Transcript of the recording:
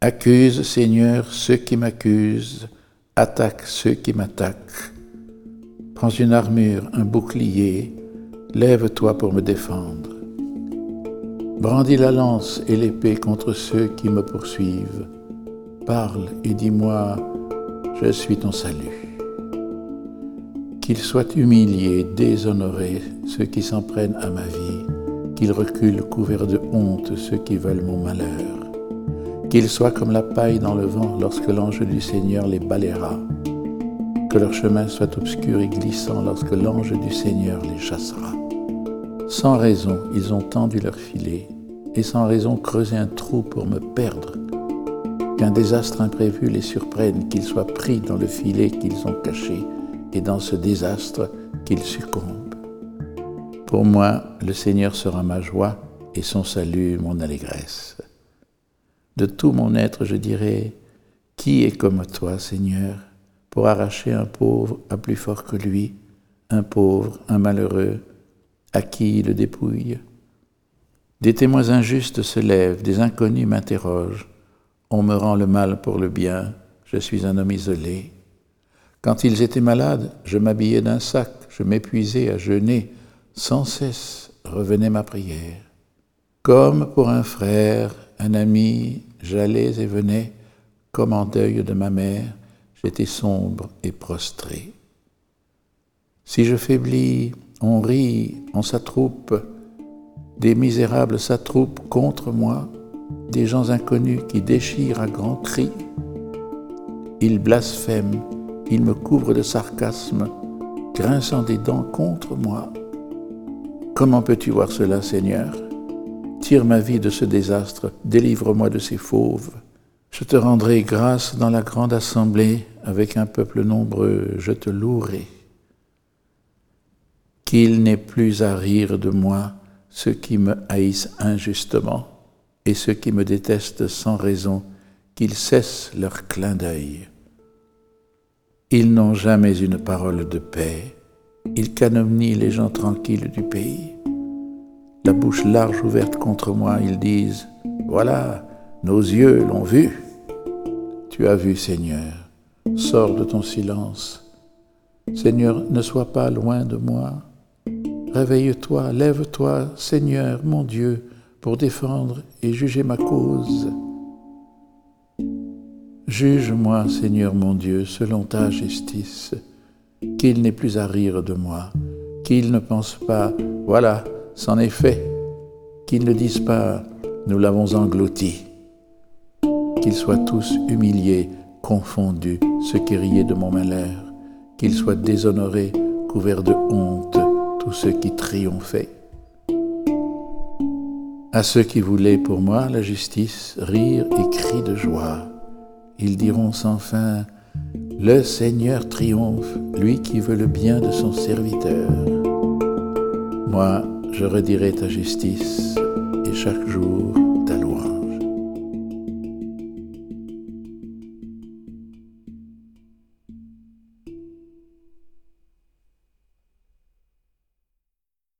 Accuse, Seigneur, ceux qui m'accusent, attaque ceux qui m'attaquent. Prends une armure, un bouclier, lève-toi pour me défendre. Brandis la lance et l'épée contre ceux qui me poursuivent. Parle et dis-moi, je suis ton salut. Qu'ils soient humiliés, déshonorés ceux qui s'en prennent à ma vie, qu'ils reculent couverts de honte ceux qui veulent mon malheur. Qu'ils soient comme la paille dans le vent lorsque l'ange du Seigneur les balayera. Que leur chemin soit obscur et glissant lorsque l'ange du Seigneur les chassera. Sans raison, ils ont tendu leur filet, et sans raison creusé un trou pour me perdre. Qu'un désastre imprévu les surprenne, qu'ils soient pris dans le filet qu'ils ont caché, et dans ce désastre qu'ils succombent. Pour moi, le Seigneur sera ma joie, et son salut mon allégresse. De tout mon être, je dirais, qui est comme toi, Seigneur, pour arracher un pauvre à plus fort que lui, un pauvre, un malheureux, à qui il le dépouille Des témoins injustes se lèvent, des inconnus m'interrogent. On me rend le mal pour le bien, je suis un homme isolé. Quand ils étaient malades, je m'habillais d'un sac, je m'épuisais à jeûner, sans cesse revenait ma prière. Comme pour un frère, un ami, j'allais et venais, comme en deuil de ma mère, j'étais sombre et prostré. Si je faiblis, on rit, on s'attroupe, des misérables s'attroupent contre moi, des gens inconnus qui déchirent à grands cris. Ils blasphèment, ils me couvrent de sarcasme, grinçant des dents contre moi. Comment peux-tu voir cela, Seigneur? Tire ma vie de ce désastre, délivre-moi de ces fauves. Je te rendrai grâce dans la grande assemblée, avec un peuple nombreux, je te louerai. Qu'il n'ait plus à rire de moi ceux qui me haïssent injustement et ceux qui me détestent sans raison, qu'ils cessent leur clin d'œil. Ils n'ont jamais une parole de paix, ils calomnient les gens tranquilles du pays la bouche large ouverte contre moi, ils disent, Voilà, nos yeux l'ont vu. Tu as vu, Seigneur, sors de ton silence. Seigneur, ne sois pas loin de moi. Réveille-toi, lève-toi, Seigneur, mon Dieu, pour défendre et juger ma cause. Juge-moi, Seigneur mon Dieu, selon ta justice, qu'il n'ait plus à rire de moi, qu'il ne pense pas, voilà, c'en est fait, qu'ils ne disent pas nous l'avons englouti, qu'ils soient tous humiliés, confondus, ceux qui riaient de mon malheur, qu'ils soient déshonorés, couverts de honte, tous ceux qui triomphaient. À ceux qui voulaient pour moi la justice, rire et cris de joie, ils diront sans fin, Le Seigneur triomphe, lui qui veut le bien de son serviteur. Moi, je redirai ta justice et chaque jour